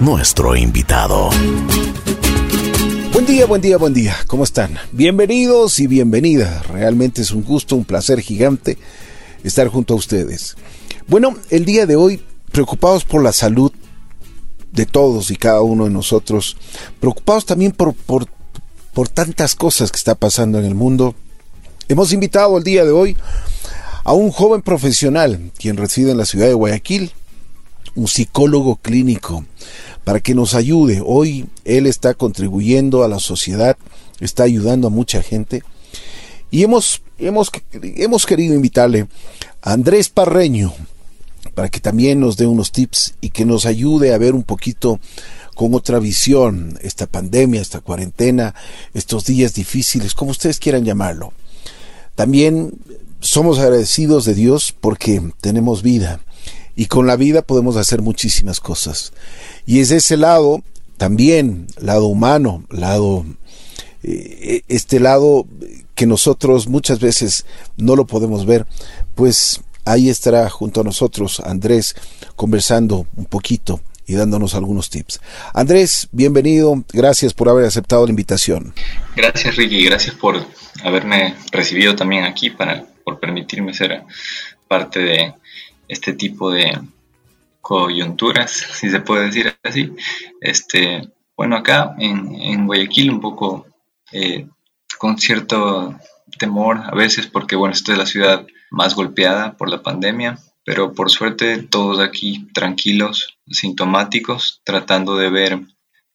nuestro invitado. Buen día, buen día, buen día. ¿Cómo están? Bienvenidos y bienvenidas. Realmente es un gusto, un placer gigante estar junto a ustedes. Bueno, el día de hoy, preocupados por la salud de todos y cada uno de nosotros, preocupados también por, por, por tantas cosas que está pasando en el mundo, hemos invitado el día de hoy a un joven profesional quien reside en la ciudad de Guayaquil, un psicólogo clínico, para que nos ayude. Hoy él está contribuyendo a la sociedad, está ayudando a mucha gente. Y hemos, hemos, hemos querido invitarle a Andrés Parreño para que también nos dé unos tips y que nos ayude a ver un poquito con otra visión esta pandemia, esta cuarentena, estos días difíciles, como ustedes quieran llamarlo. También somos agradecidos de Dios porque tenemos vida y con la vida podemos hacer muchísimas cosas. Y es ese lado, también, lado humano, lado, eh, este lado que nosotros muchas veces no lo podemos ver, pues ahí estará junto a nosotros Andrés conversando un poquito y dándonos algunos tips. Andrés, bienvenido, gracias por haber aceptado la invitación. Gracias Ricky, gracias por haberme recibido también aquí para por permitirme ser parte de este tipo de coyunturas, si se puede decir así. Este, bueno, acá en, Guayaquil un poco eh, con cierto temor a veces porque, bueno, esta es la ciudad más golpeada por la pandemia, pero por suerte todos aquí tranquilos, sintomáticos, tratando de ver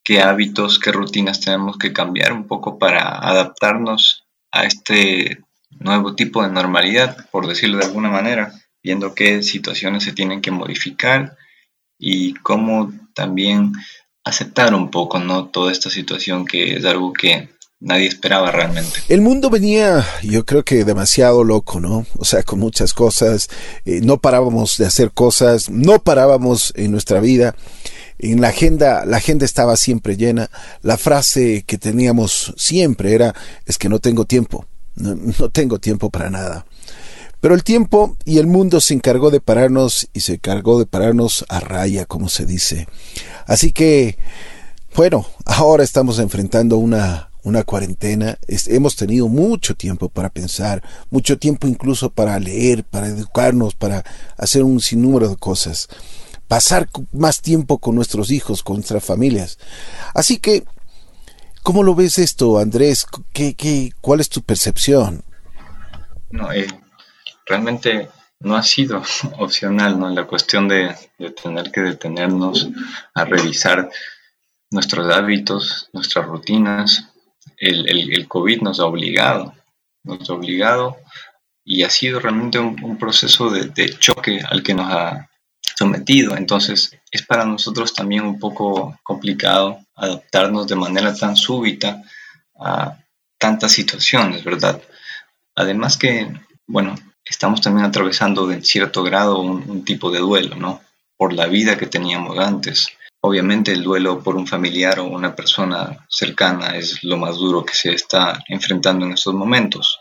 qué hábitos, qué rutinas tenemos que cambiar un poco para adaptarnos a este nuevo tipo de normalidad, por decirlo de alguna manera, viendo qué situaciones se tienen que modificar y cómo también aceptar un poco ¿no? toda esta situación que es algo que nadie esperaba realmente. El mundo venía, yo creo que demasiado loco, ¿no? O sea, con muchas cosas, eh, no parábamos de hacer cosas, no parábamos en nuestra vida. En la agenda, la agenda estaba siempre llena. La frase que teníamos siempre era, es que no tengo tiempo no, tengo tiempo para nada. Pero el tiempo y el mundo se encargó de pararnos y se encargó de pararnos a raya, como se dice. Así que, bueno, ahora estamos enfrentando una, una cuarentena. hemos tenido mucho tiempo para pensar, mucho tiempo incluso para leer, para educarnos, para hacer un sinnúmero de cosas. Pasar más tiempo con nuestros hijos, con nuestras familias. Así que ¿Cómo lo ves esto, Andrés? ¿Qué, qué, cuál es tu percepción? No, eh, realmente no ha sido opcional, ¿no? La cuestión de, tener que detenernos a revisar nuestros hábitos, nuestras rutinas. El, el, COVID nos ha obligado, nos ha obligado y ha sido realmente un, proceso de, de, choque al que nos ha sometido. Entonces es para nosotros también un poco complicado adaptarnos de manera tan súbita a tantas situaciones, ¿verdad? Además que, bueno, estamos también atravesando en cierto grado un, tipo de duelo, ¿no? Por la vida que teníamos antes. Obviamente el duelo por un familiar o una persona cercana es lo más duro que se está enfrentando en estos momentos,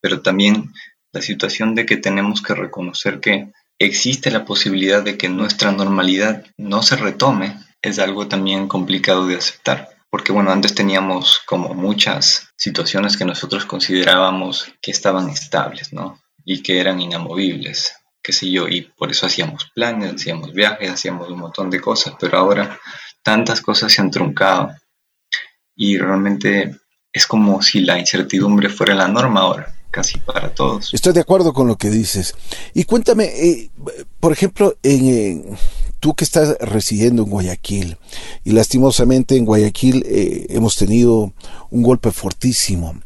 pero también la situación de que tenemos que reconocer que existe la posibilidad de que nuestra normalidad no se retome es algo también complicado de aceptar. Porque bueno, antes teníamos como muchas situaciones que nosotros considerábamos que estaban estables, ¿no? Y que eran inamovibles, qué sé yo, y por eso hacíamos planes, hacíamos viajes, hacíamos un montón de cosas, pero ahora tantas cosas se han truncado y realmente es como si la incertidumbre fuera la norma ahora casi para todos. Estoy de acuerdo con lo que dices. Y cuéntame, eh, por ejemplo, en, tú que estás residiendo en Guayaquil, y lastimosamente en Guayaquil eh, hemos tenido un golpe fortísimo.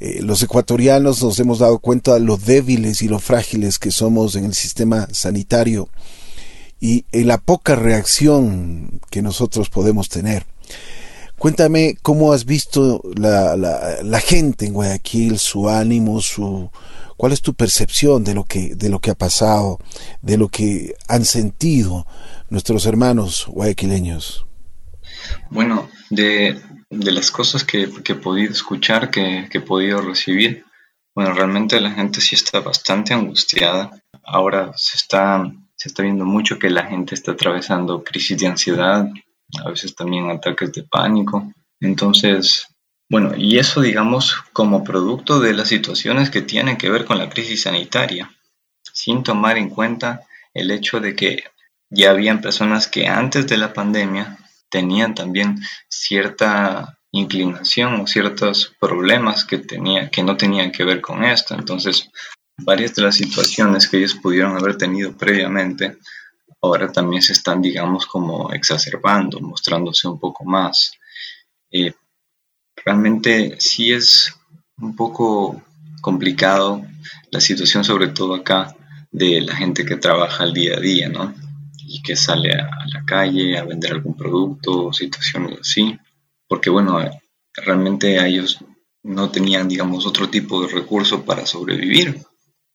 Eh, los ecuatorianos nos hemos dado cuenta de lo débiles y lo frágiles que somos en el sistema sanitario y en la poca reacción que nosotros podemos tener. Cuéntame cómo has visto la, la, gente en Guayaquil, su ánimo, su cuál es tu percepción de lo que de lo que ha pasado, de lo que han sentido nuestros hermanos guayaquileños. Bueno, de, de las cosas que, que, he podido escuchar, que, que he podido recibir, bueno, realmente la gente sí está bastante angustiada. Ahora se está se está viendo mucho que la gente está atravesando crisis de ansiedad, a veces también ataques de pánico. Entonces, bueno, y eso digamos como producto de las situaciones que tienen que ver con la crisis sanitaria, sin tomar en cuenta el hecho de que ya habían personas que antes de la pandemia tenían también cierta inclinación o ciertos problemas que, tenía, que no tenían que ver con esto. Entonces, varias de las situaciones que ellos pudieron haber tenido previamente, ahora también se están, digamos, como exacerbando, mostrándose un poco más. Eh, realmente sí es un poco complicado la situación, sobre todo acá, de la gente que trabaja al día a día, ¿no? Que sale a, la calle a vender algún producto, situaciones así, porque bueno, realmente ellos no tenían, digamos, otro tipo de recurso para sobrevivir.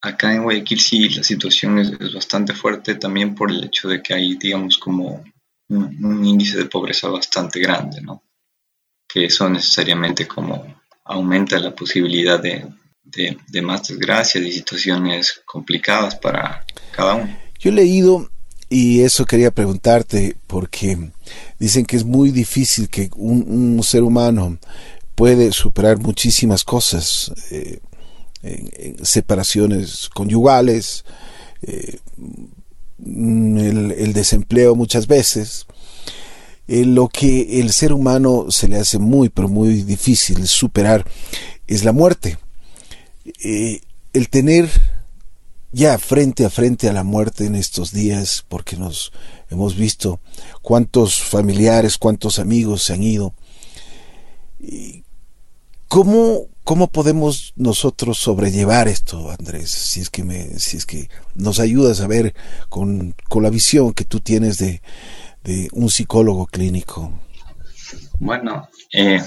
Acá en Guayaquil sí la situación es, bastante fuerte también por el hecho de que hay, digamos, como un, índice de pobreza bastante grande, ¿no? Que eso necesariamente como aumenta la posibilidad de, de, más desgracias y situaciones complicadas para cada uno. Yo he leído, y eso quería preguntarte, porque dicen que es muy difícil que un, ser humano puede superar muchísimas cosas, eh, separaciones conyugales, eh, el, desempleo muchas veces, eh, lo que el ser humano se le hace muy, pero muy difícil superar es la muerte. El tener ya frente a frente a la muerte en estos días, porque nos hemos visto cuántos familiares, cuántos amigos se han ido. ¿Cómo, cómo podemos nosotros sobrellevar esto, Andrés? Si es que me, si es que nos ayudas a ver con, con la visión que tú tienes de, de un psicólogo clínico. Bueno, eh,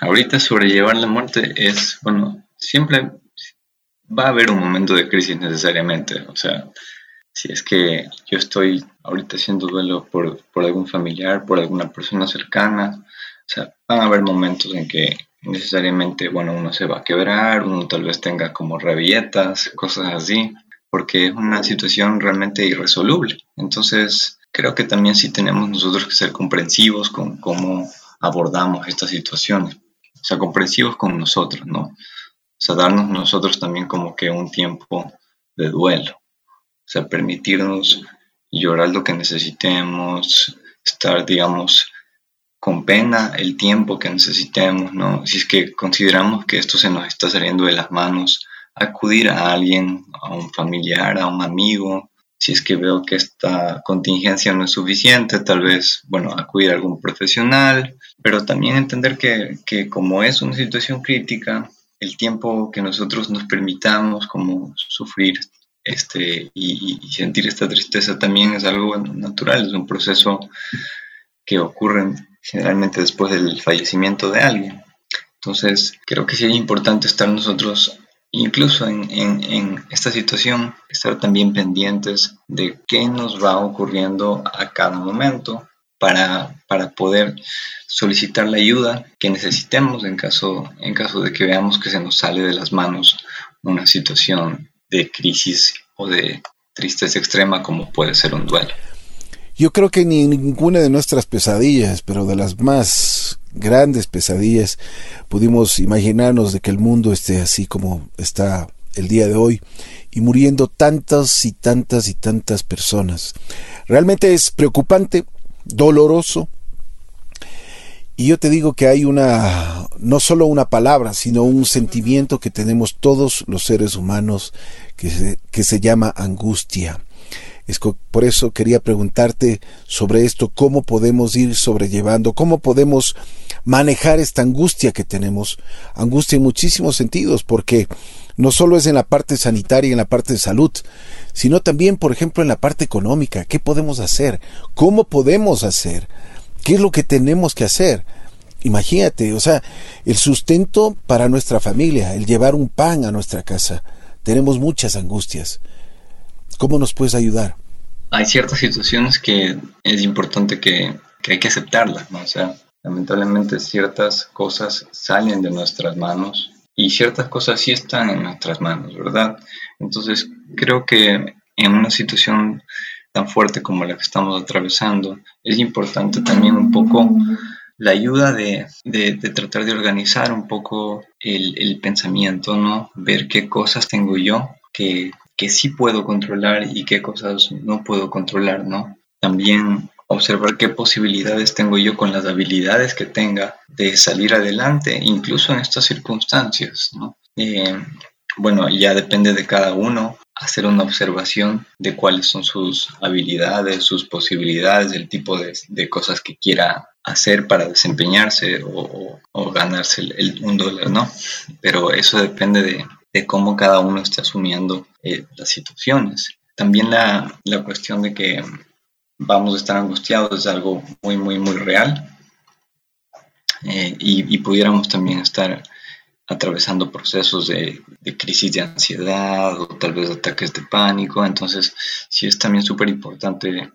ahorita sobrellevar la muerte es, bueno, siempre va a haber un momento de crisis necesariamente. O sea, si es que yo estoy ahorita haciendo duelo por, algún familiar, por alguna persona cercana, o sea, van a haber momentos en que necesariamente, bueno, uno se va a quebrar, uno tal vez tenga como rabietas, cosas así, porque es una situación realmente irresoluble. Entonces, creo que también sí tenemos nosotros que ser comprensivos con cómo abordamos estas situaciones. O sea, comprensivos con nosotros, ¿no? O sea, darnos nosotros también como que un tiempo de duelo. O sea, permitirnos llorar lo que necesitemos, estar, digamos, con pena el tiempo que necesitemos, ¿no? Si es que consideramos que esto se nos está saliendo de las manos, acudir a alguien, a un familiar, a un amigo. Si es que veo que esta contingencia no es suficiente, tal vez, bueno, acudir a algún profesional, pero también entender que, que como es una situación crítica, el tiempo que nosotros nos permitamos como sufrir este, y, sentir esta tristeza también es algo natural, es un proceso que ocurre generalmente después del fallecimiento de alguien. Entonces, creo que sí es importante estar nosotros, incluso en, en, esta situación, estar también pendientes de qué nos va ocurriendo a cada momento para, para poder solicitar la ayuda que necesitemos en caso, en caso de que veamos que se nos sale de las manos una situación de crisis o de tristeza extrema como puede ser un duelo. Yo creo que ni ninguna de nuestras pesadillas, pero de las más grandes pesadillas, pudimos imaginarnos de que el mundo esté así como está el día de hoy y muriendo tantas y tantas y tantas personas. Realmente es preocupante, doloroso, y yo te digo que hay una, no solo una palabra, sino un sentimiento que tenemos todos los seres humanos que se, que se llama angustia. Es por eso quería preguntarte sobre esto, cómo podemos ir sobrellevando, cómo podemos manejar esta angustia que tenemos. Angustia en muchísimos sentidos, porque no solo es en la parte sanitaria, en la parte de salud, sino también, por ejemplo, en la parte económica. ¿Qué podemos hacer? ¿Cómo podemos hacer? ¿Qué es lo que tenemos que hacer? Imagínate, o sea, el sustento para nuestra familia, el llevar un pan a nuestra casa. Tenemos muchas angustias. ¿Cómo nos puedes ayudar? Hay ciertas situaciones que es importante que, hay que aceptarlas, ¿no? O sea, lamentablemente ciertas cosas salen de nuestras manos y ciertas cosas sí están en nuestras manos, ¿verdad? Entonces, creo que en una situación tan fuerte como la que estamos atravesando, es importante también un poco la ayuda de, de, tratar de organizar un poco el, el, pensamiento, ¿no? Ver qué cosas tengo yo que, que sí puedo controlar y qué cosas no puedo controlar, ¿no? También observar qué posibilidades tengo yo con las habilidades que tenga de salir adelante, incluso en estas circunstancias. ¿no? Eh, bueno, ya depende de cada uno hacer una observación de cuáles son sus habilidades, sus posibilidades, el tipo de, cosas que quiera hacer para desempeñarse o, ganarse el, un dólar, ¿no? Pero eso depende de, cómo cada uno esté asumiendo eh, las situaciones. También la, la cuestión de que vamos a estar angustiados es algo muy, muy, muy real. Eh, y, pudiéramos también estar atravesando procesos de, crisis de ansiedad o tal vez ataques de pánico. Entonces, sí es también súper importante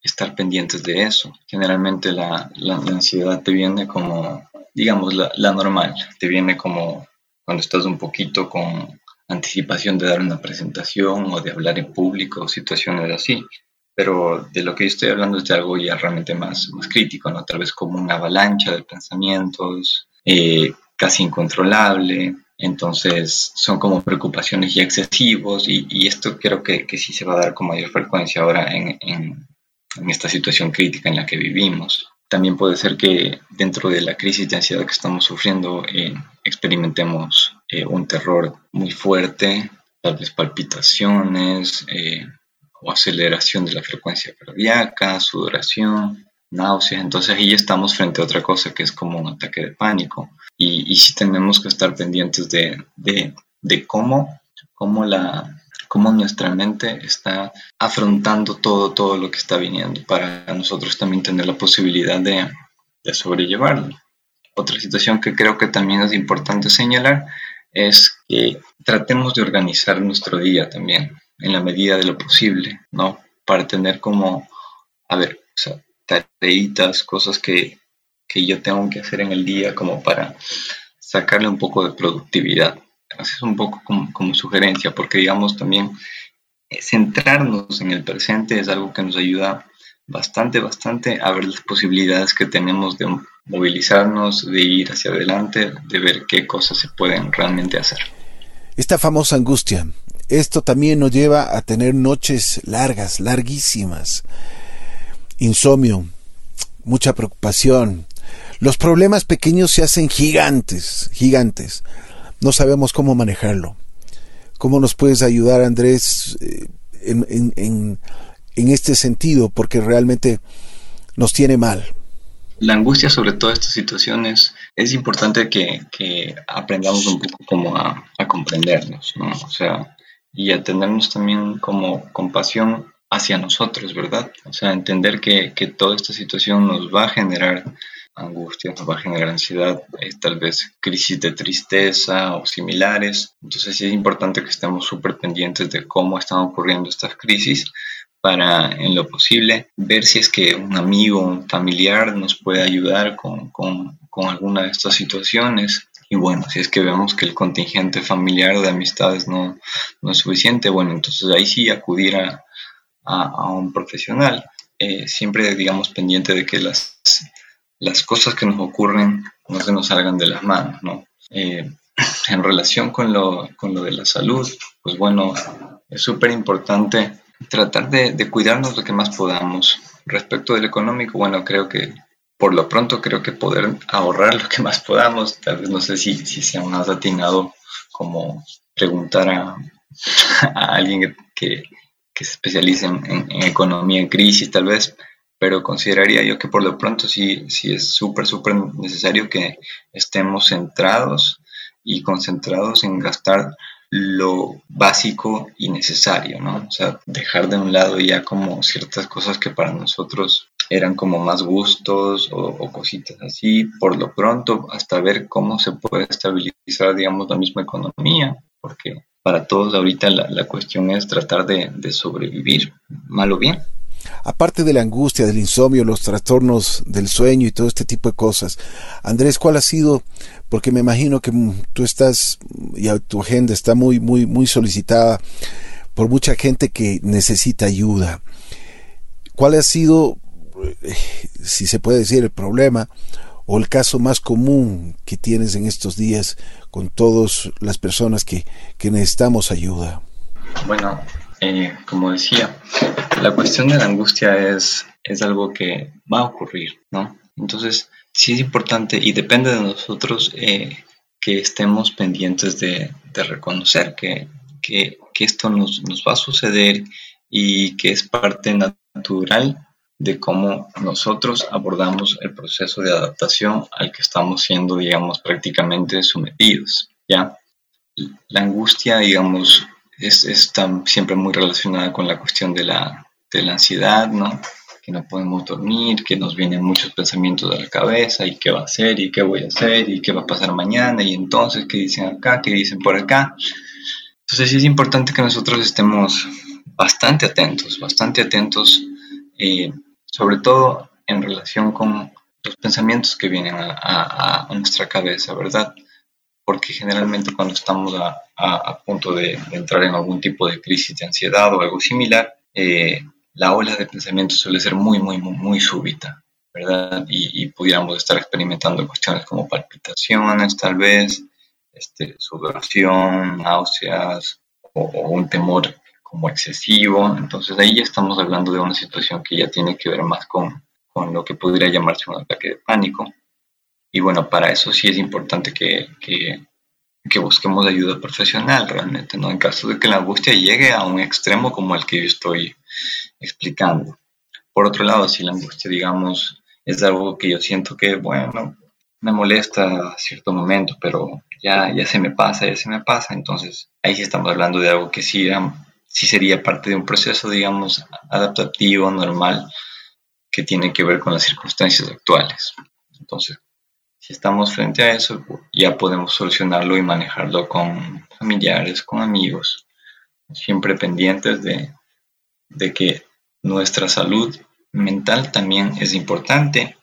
estar pendientes de eso. Generalmente la, ansiedad te viene como, digamos, la, la normal, te viene como cuando estás un poquito con anticipación de dar una presentación o de hablar en público o situaciones así pero de lo que yo estoy hablando es de algo ya realmente más, más crítico, ¿no? Tal vez como una avalancha de pensamientos, eh, casi incontrolable, entonces son como preocupaciones ya excesivos y, esto creo que, que, sí se va a dar con mayor frecuencia ahora en, en, esta situación crítica en la que vivimos. También puede ser que dentro de la crisis de ansiedad que estamos sufriendo eh, experimentemos eh, un terror muy fuerte, tal vez palpitaciones, o aceleración de la frecuencia cardíaca, sudoración, náuseas. Entonces ahí estamos frente a otra cosa que es como un ataque de pánico. Y, y sí tenemos que estar pendientes de, de, de cómo, cómo, la, cómo nuestra mente está afrontando todo, todo lo que está viniendo para nosotros también tener la posibilidad de, de sobrellevarlo. Otra situación que creo que también es importante señalar es que tratemos de organizar nuestro día también en la medida de lo posible, ¿no? Para tener como, a ver, o tareitas, cosas que, que yo tengo que hacer en el día como para sacarle un poco de productividad. es un poco como, como, sugerencia, porque digamos también eh, centrarnos en el presente es algo que nos ayuda bastante, bastante a ver las posibilidades que tenemos de movilizarnos, de ir hacia adelante, de ver qué cosas se pueden realmente hacer. Esta famosa angustia, esto también nos lleva a tener noches largas, larguísimas, insomnio, mucha preocupación. Los problemas pequeños se hacen gigantes, gigantes. No sabemos cómo manejarlo. ¿Cómo nos puedes ayudar, Andrés, eh, en, este sentido? Porque realmente nos tiene mal. La angustia sobre todas estas situaciones es importante que, que aprendamos un poco como a, a comprendernos, ¿no? O sea, y a tenernos también como compasión hacia nosotros, ¿verdad? O sea, entender que, que toda esta situación nos va a generar angustia, nos va a generar ansiedad, tal vez crisis de tristeza o similares. Entonces sí es importante que estemos súper pendientes de cómo están ocurriendo estas crisis para, en lo posible, ver si es que un amigo, un familiar nos puede ayudar con, con, con alguna de estas situaciones y bueno, si es que vemos que el contingente familiar de amistades no, no es suficiente, bueno, entonces ahí sí acudir a, a, un profesional. Eh, siempre, digamos, pendiente de que las, las cosas que nos ocurren no se nos salgan de las manos, ¿no? Eh, en relación con lo, con lo de la salud, pues bueno, es súper importante tratar de, de cuidarnos lo que más podamos. Respecto del económico, bueno, creo que por lo pronto creo que poder ahorrar lo que más podamos, tal vez no sé si, si sea más atinado como preguntar a, alguien que, que, se especialice en, economía en crisis tal vez, pero consideraría yo que por lo pronto sí, sí es súper, súper necesario que estemos centrados y concentrados en gastar lo básico y necesario, ¿no? O sea, dejar de un lado ya como ciertas cosas que para nosotros eran como más gustos o, cositas así, por lo pronto, hasta ver cómo se puede estabilizar, digamos, la misma economía, porque para todos ahorita la, cuestión es tratar de, de, sobrevivir, mal o bien. Aparte de la angustia, del insomnio, los trastornos del sueño y todo este tipo de cosas, Andrés, ¿cuál ha sido? Porque me imagino que tú estás, y tu agenda está muy, muy, muy solicitada por mucha gente que necesita ayuda. ¿cuál ha sido, si se puede decir, el problema o el caso más común que tienes en estos días con todas las personas que, que necesitamos ayuda? Bueno, eh, como decía, la cuestión de la angustia es, es algo que va a ocurrir, ¿no? Entonces, sí es importante y depende de nosotros eh, que estemos pendientes de, reconocer que, que, que esto nos, nos, va a suceder y que es parte natural de cómo nosotros abordamos el proceso de adaptación al que estamos siendo, digamos, prácticamente sometidos, ¿ya? La angustia, digamos, es, está siempre muy relacionada con la cuestión de la, de la ansiedad, ¿no? Que no podemos dormir, que nos vienen muchos pensamientos de la cabeza y qué va a hacer y qué voy a hacer y qué va a pasar mañana y entonces qué dicen acá, qué dicen por acá. Entonces sí es importante que nosotros estemos bastante atentos, bastante atentos, eh, sobre todo en relación con los pensamientos que vienen a, nuestra cabeza, ¿verdad? porque generalmente cuando estamos a, punto de, entrar en algún tipo de crisis de ansiedad o algo similar, eh, la ola de pensamiento suele ser muy, muy, muy, muy súbita, ¿verdad? Y, pudiéramos estar experimentando cuestiones como palpitaciones, tal vez, este, sudoración, náuseas o un temor como excesivo. Entonces ahí ya estamos hablando de una situación que ya tiene que ver más con, con lo que podría llamarse un ataque de pánico. Y bueno, para eso sí es importante que, que, que, busquemos ayuda profesional realmente, ¿no? En caso de que la angustia llegue a un extremo como el que yo estoy explicando. Por otro lado, si la angustia, digamos, es algo que yo siento que, bueno, me molesta a cierto momento, pero ya, ya se me pasa, ya se me pasa, entonces ahí sí estamos hablando de algo que sí, sí sería parte de un proceso, digamos, adaptativo, normal, que tiene que ver con las circunstancias actuales. Entonces, si estamos frente a eso, ya podemos solucionarlo y manejarlo con familiares, con amigos, siempre pendientes de, de que nuestra salud mental también es importante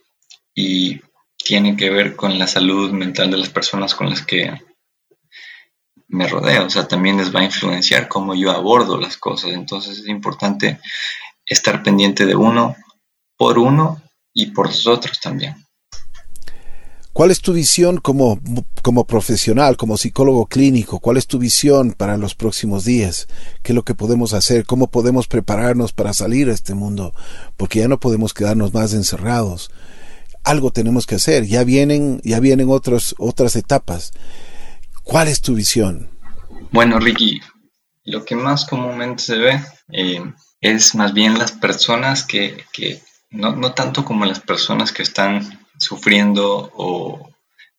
y tiene que ver con la salud mental de las personas con las que me rodeo. O sea, también les va a influenciar cómo yo abordo las cosas. Entonces es importante estar pendiente de uno por uno y por los otros también. ¿Cuál es tu visión como, como profesional, como psicólogo clínico? ¿Cuál es tu visión para los próximos días? ¿Qué es lo que podemos hacer? ¿Cómo podemos prepararnos para salir a este mundo? Porque ya no podemos quedarnos más encerrados. Algo tenemos que hacer. Ya vienen, ya vienen otros, otras etapas. ¿Cuál es tu visión? Bueno, Ricky, lo que más comúnmente se ve eh, es más bien las personas que, que no, no tanto como las personas que están sufriendo o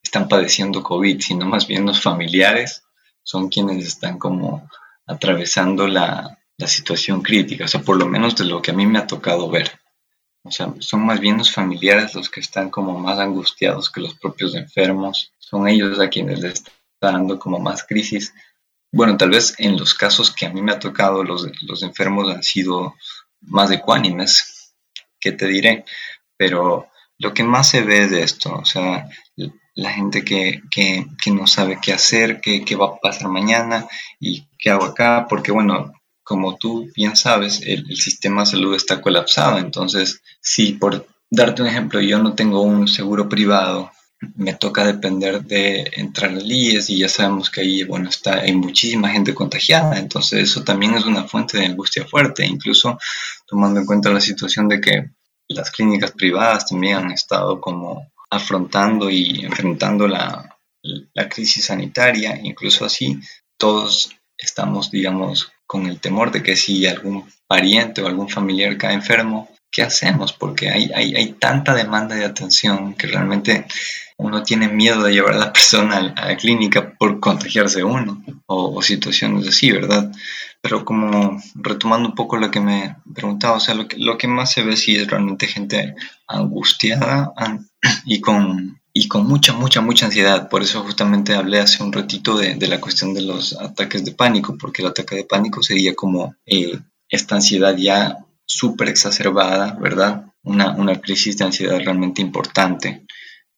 están padeciendo COVID, sino más bien los familiares son quienes están como atravesando la, la situación crítica, o sea, por lo menos de lo que a mí me ha tocado ver. O sea, son más bien los familiares los que están como más angustiados que los propios enfermos. Son ellos a quienes les está como más crisis. Bueno, tal vez en los casos que a mí me ha tocado, los, los enfermos han sido más ecuánimes, que te diré, pero lo que más se ve de esto, o sea, la gente que, que, que no sabe qué hacer, qué, qué, va a pasar mañana y qué hago acá, porque bueno, como tú bien sabes, el, el, sistema de salud está colapsado, entonces si por darte un ejemplo, yo no tengo un seguro privado, me toca depender de entrar al IES y ya sabemos que ahí, bueno, está, hay muchísima gente contagiada, entonces eso también es una fuente de angustia fuerte, incluso tomando en cuenta la situación de que las clínicas privadas también han estado como afrontando y enfrentando la, la crisis sanitaria, incluso así todos estamos, digamos, con el temor de que si algún pariente o algún familiar cae enfermo, ¿qué hacemos? Porque hay, hay, hay tanta demanda de atención que realmente uno tiene miedo de llevar a la persona a la clínica por contagiarse uno o, o, situaciones así, ¿verdad? Pero como retomando un poco lo que me preguntaba, o sea, lo que, lo que más se ve sí es realmente gente angustiada y con, y con mucha, mucha, mucha ansiedad. Por eso justamente hablé hace un ratito de, de la cuestión de los ataques de pánico, porque el ataque de pánico sería como eh, esta ansiedad ya súper exacerbada, ¿verdad? Una, una crisis de ansiedad realmente importante.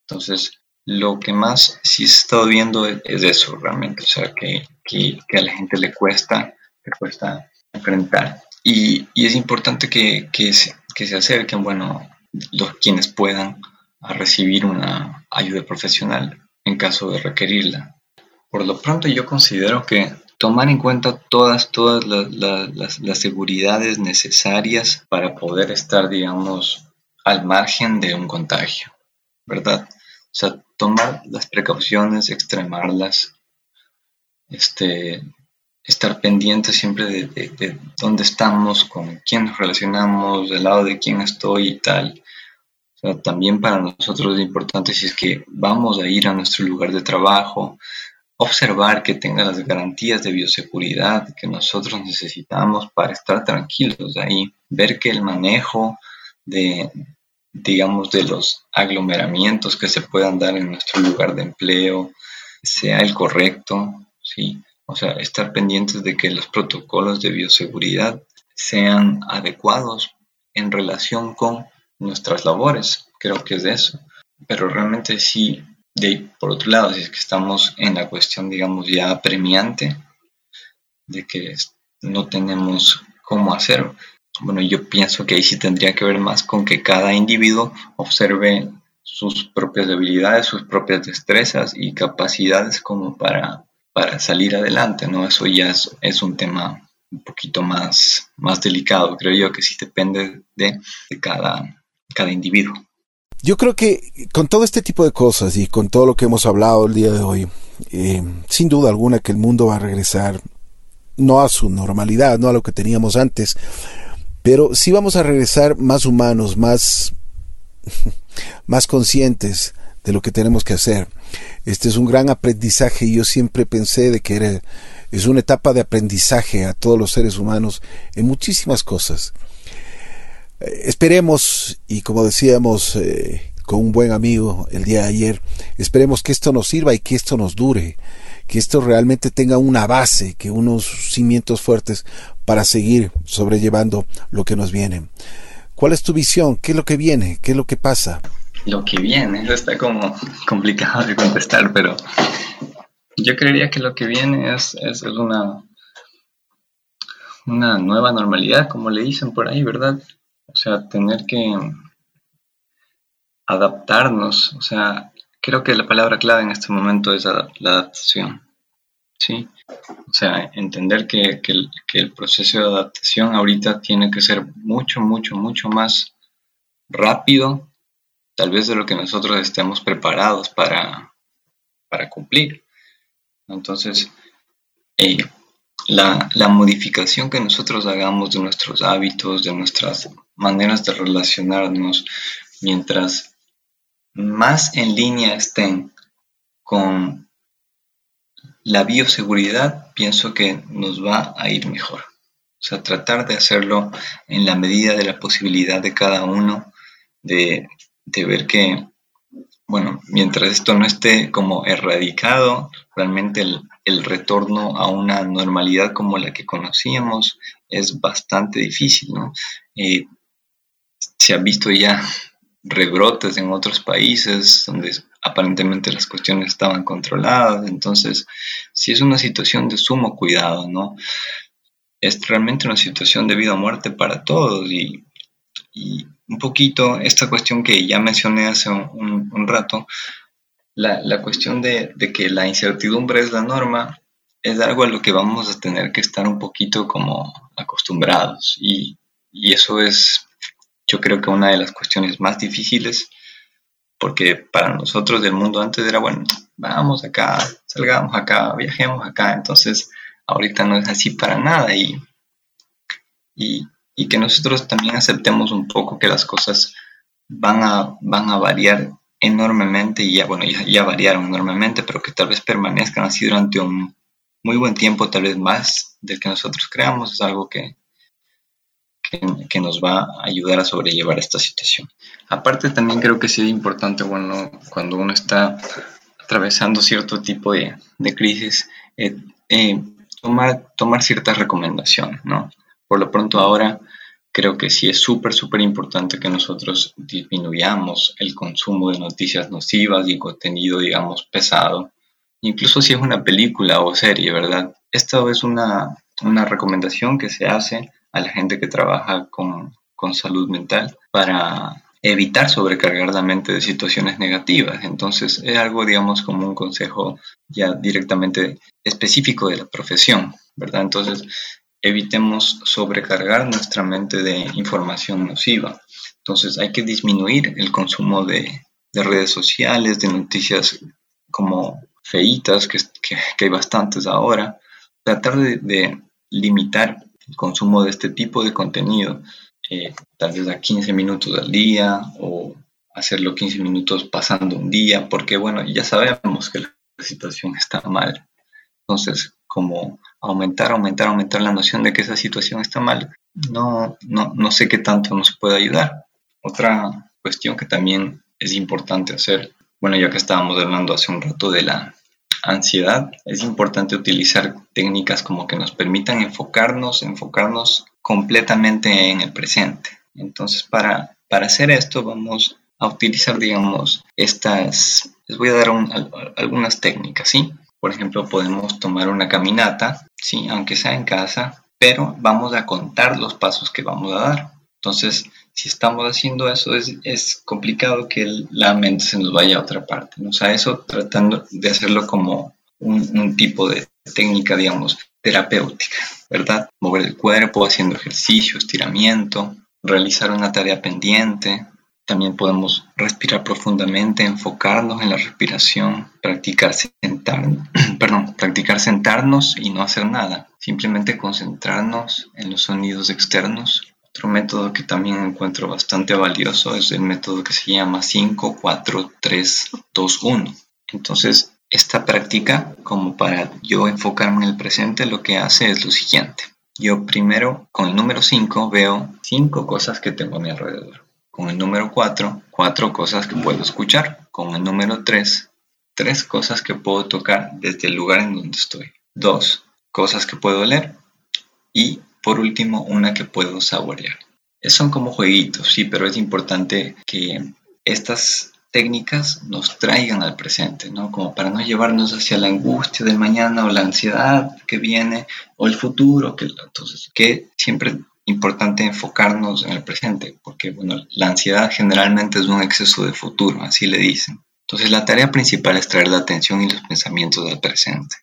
Entonces, lo que más sí he estado viendo es, es eso realmente, o sea, que, que, que, a la gente le cuesta, le cuesta enfrentar. Y, y es importante que, que, que se acerquen, bueno, los quienes puedan a recibir una ayuda profesional en caso de requerirla. Por lo pronto yo considero que tomar en cuenta todas, todas las, las, seguridades necesarias para poder estar, digamos, al margen de un contagio, ¿verdad? O sea, tomar las precauciones, extremarlas, este, estar pendiente siempre de, de, dónde estamos, con quién nos relacionamos, del lado de quién estoy y tal. O sea, también para nosotros es importante si es que vamos a ir a nuestro lugar de trabajo, observar que tenga las garantías de bioseguridad que nosotros necesitamos para estar tranquilos ahí, ver que el manejo de, digamos, de los aglomeramientos que se puedan dar en nuestro lugar de empleo sea el correcto, ¿sí? O sea, estar pendientes de que los protocolos de bioseguridad sean adecuados en relación con nuestras labores. Creo que es eso. Pero realmente sí de por otro lado, si es que estamos en la cuestión, digamos, ya premiante, de que no tenemos cómo hacer, bueno, yo pienso que ahí sí tendría que ver más con que cada individuo observe sus propias debilidades, sus propias destrezas y capacidades como para, para salir adelante, ¿no? Eso ya es, es un tema un poquito más, más delicado, creo yo, que sí depende de, de cada, cada individuo. Yo creo que con todo este tipo de cosas y con todo lo que hemos hablado el día de hoy, eh, sin duda alguna que el mundo va a regresar no a su normalidad, no a lo que teníamos antes, pero sí vamos a regresar más humanos, más, más conscientes de lo que tenemos que hacer. Este es un gran aprendizaje y yo siempre pensé de que era, es una etapa de aprendizaje a todos los seres humanos en muchísimas cosas. Eh, esperemos, y como decíamos eh, con un buen amigo el día de ayer, esperemos que esto nos sirva y que esto nos dure, que esto realmente tenga una base, que unos cimientos fuertes para seguir sobrellevando lo que nos viene. ¿Cuál es tu visión? ¿Qué es lo que viene? ¿Qué es lo que pasa? Lo que viene, eso está como complicado de contestar, pero yo creería que lo que viene es, es una, una nueva normalidad, como le dicen por ahí, ¿verdad? O sea, tener que adaptarnos, o sea, creo que la palabra clave en este momento es la adaptación, ¿sí? O sea, entender que, el, proceso de adaptación ahorita tiene que ser mucho, mucho, mucho más rápido, tal vez de lo que nosotros estemos preparados para, para cumplir. Entonces, eh, la, la, modificación que nosotros hagamos de nuestros hábitos, de nuestras maneras de relacionarnos, mientras más en línea estén con la bioseguridad, pienso que nos va a ir mejor. O sea, tratar de hacerlo en la medida de la posibilidad de cada uno, de, de ver que, bueno, mientras esto no esté como erradicado, realmente el, el retorno a una normalidad como la que conocíamos es bastante difícil, ¿no? Eh, se han visto ya rebrotes en otros países donde aparentemente las cuestiones estaban controladas, entonces sí es una situación de sumo cuidado, ¿no? Es realmente una situación de vida o muerte para todos. Y, un poquito esta cuestión que ya mencioné hace un rato, la, cuestión de, que la incertidumbre es la norma es algo a lo que vamos a tener que estar un poquito como acostumbrados. Y, eso es yo creo que una de las cuestiones más difíciles porque para nosotros del mundo antes era bueno, vamos acá, salgamos acá, viajemos acá, entonces ahorita no es así para nada y, y, que nosotros también aceptemos un poco que las cosas van a, van a variar enormemente y ya, bueno, ya, variaron enormemente, pero que tal vez permanezcan así durante un muy buen tiempo, tal vez más del que nosotros creamos, es algo que, que, nos va a ayudar a sobrellevar esta situación. Aparte también creo que es importante, bueno, cuando uno está atravesando cierto tipo de, de crisis, eh, eh, tomar, tomar ciertas recomendaciones, ¿no? Por lo pronto ahora creo que sí es súper, súper importante que nosotros disminuyamos el consumo de noticias nocivas y contenido, digamos, pesado, incluso si es una película o serie, ¿verdad? Esta es una, una recomendación que se hace a la gente que trabaja con, con salud mental para evitar sobrecargar la mente de situaciones negativas. Entonces es algo, digamos, como un consejo ya directamente específico de la profesión, ¿verdad? Entonces evitemos sobrecargar nuestra mente de información nociva. Entonces hay que disminuir el consumo de, redes sociales, de noticias como feitas, que, hay bastantes ahora. Tratar de, limitar el consumo de este tipo de contenido, eh, tal vez a 15 minutos al día o hacerlo 15 minutos pasando un día, porque bueno, ya sabemos que la situación está mal. Entonces, como aumentar, aumentar, aumentar la noción de que esa situación está mal, no, no, no sé qué tanto nos puede ayudar. Otra cuestión que también es importante hacer, bueno, ya que estábamos hablando hace un rato de la ansiedad, es importante utilizar técnicas como que nos permitan enfocarnos, enfocarnos completamente en el presente. Entonces, para, para hacer esto, vamos a utilizar, digamos, estas, les voy a dar algunas técnicas, ¿sí? Por ejemplo, podemos tomar una caminata, ¿sí? Aunque sea en casa, pero vamos a contar los pasos que vamos a dar. Entonces, si estamos haciendo eso, es, complicado que la mente se nos vaya a otra parte. O sea, eso tratando de hacerlo como un, tipo de técnica, digamos, terapéutica, ¿verdad? Mover el cuerpo haciendo ejercicio, estiramiento, realizar una tarea pendiente. También podemos respirar profundamente, enfocarnos en la respiración, practicar, sentar, perdón, practicar sentarnos y no hacer nada. Simplemente concentrarnos en los sonidos externos otro método que también encuentro bastante valioso es el método que se llama 5, 4, 3, 2, 1. Entonces, esta práctica, como para yo enfocarme en el presente, lo que hace es lo siguiente. Yo primero, con el número 5, veo 5 cosas que tengo a mi alrededor. Con el número 4, 4 cosas que puedo escuchar. Con el número 3, 3 cosas que puedo tocar desde el lugar en donde estoy. 2 cosas que puedo leer. Y por último, una que puedo saborear. Son como jueguitos, sí, pero es importante que estas técnicas nos traigan al presente, ¿no? Como para no llevarnos hacia la angustia del mañana o la ansiedad que viene o el futuro, que entonces que siempre importante enfocarnos en el presente, porque bueno, la ansiedad generalmente es un exceso de futuro, así le dicen. Entonces la tarea principal es traer la atención y los pensamientos al presente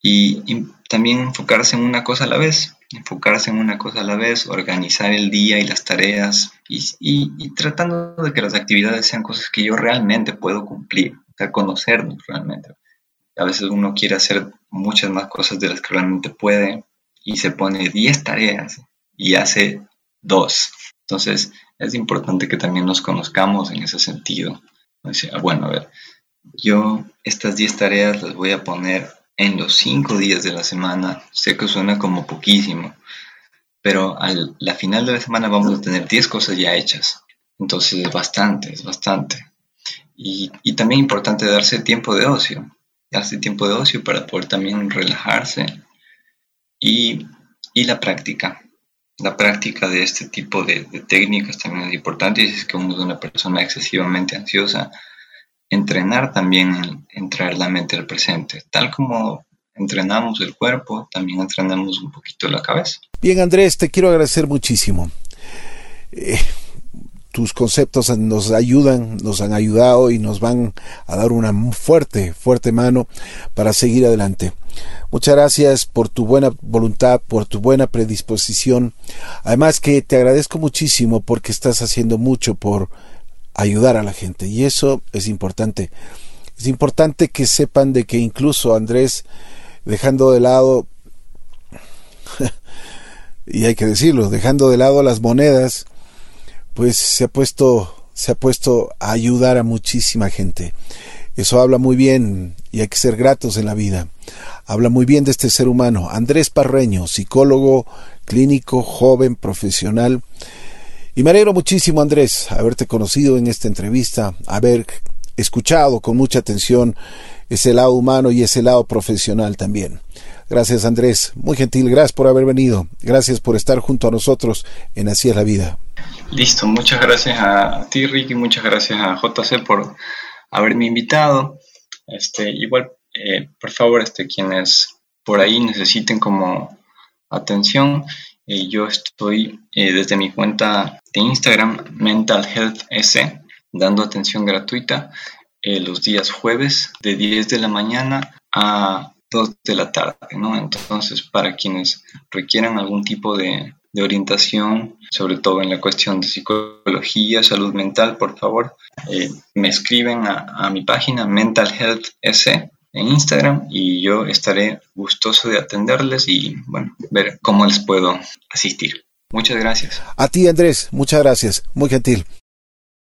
y, también enfocarse en una cosa a la vez, enfocarse en una cosa a la vez, organizar el día y las tareas y, tratando de que las actividades sean cosas que yo realmente puedo cumplir, o sea, conocernos realmente. A veces uno quiere hacer muchas más cosas de las que realmente puede y se pone 10 tareas y hace dos. Entonces es importante que también nos conozcamos en ese sentido. bueno, a ver, yo estas 10 tareas las voy a poner en los cinco días de la semana. Sé que suena como poquísimo, pero a la final de la semana vamos a tener 10 cosas ya hechas. Entonces es bastante, es bastante. Y, también importante darse tiempo de ocio, darse tiempo de ocio para poder también relajarse. Y, y la práctica. La práctica de este tipo de, técnicas también es importante. Y es que uno es una persona excesivamente ansiosa, entrenar también en, traer la mente al presente. Tal como entrenamos el cuerpo, también entrenamos un poquito la cabeza. Bien, Andrés, te quiero agradecer muchísimo. Eh, tus conceptos nos ayudan, nos han ayudado y nos van a dar una fuerte, fuerte mano para seguir adelante. Muchas gracias por tu buena voluntad, por tu buena predisposición. Además que te agradezco muchísimo porque estás haciendo mucho por ayudar a la gente y eso es importante. Es importante que sepan de que incluso Andrés, dejando de lado, y hay que decirlo, dejando de lado las monedas, pues se ha puesto, se ha puesto a ayudar a muchísima gente. Eso habla muy bien y hay que ser gratos en la vida. Habla muy bien de este ser humano. Andrés Parreño, psicólogo clínico, joven, profesional, y me alegro muchísimo, Andrés, haberte conocido en esta entrevista, haber escuchado con mucha atención ese lado humano y ese lado profesional también. Gracias, Andrés. Muy gentil. Gracias por haber venido. Gracias por estar junto a nosotros en Así es la vida. Listo. Muchas gracias a ti, Ricky. Muchas gracias a JC por haberme invitado. Este, igual, eh, por favor, este, quienes por ahí necesiten como atención, yo estoy eh, desde mi cuenta en Instagram Mental Health S, dando atención gratuita eh, los días jueves de 10 de la mañana a 2 de la tarde, ¿no? Entonces, para quienes requieran algún tipo de, orientación, sobre todo en la cuestión de psicología, salud mental, por favor, eh, me escriben a, a, mi página Mental Health S en Instagram y yo estaré gustoso de atenderles y, bueno, ver cómo les puedo asistir. Muchas gracias. A ti, Andrés, muchas gracias. Muy gentil.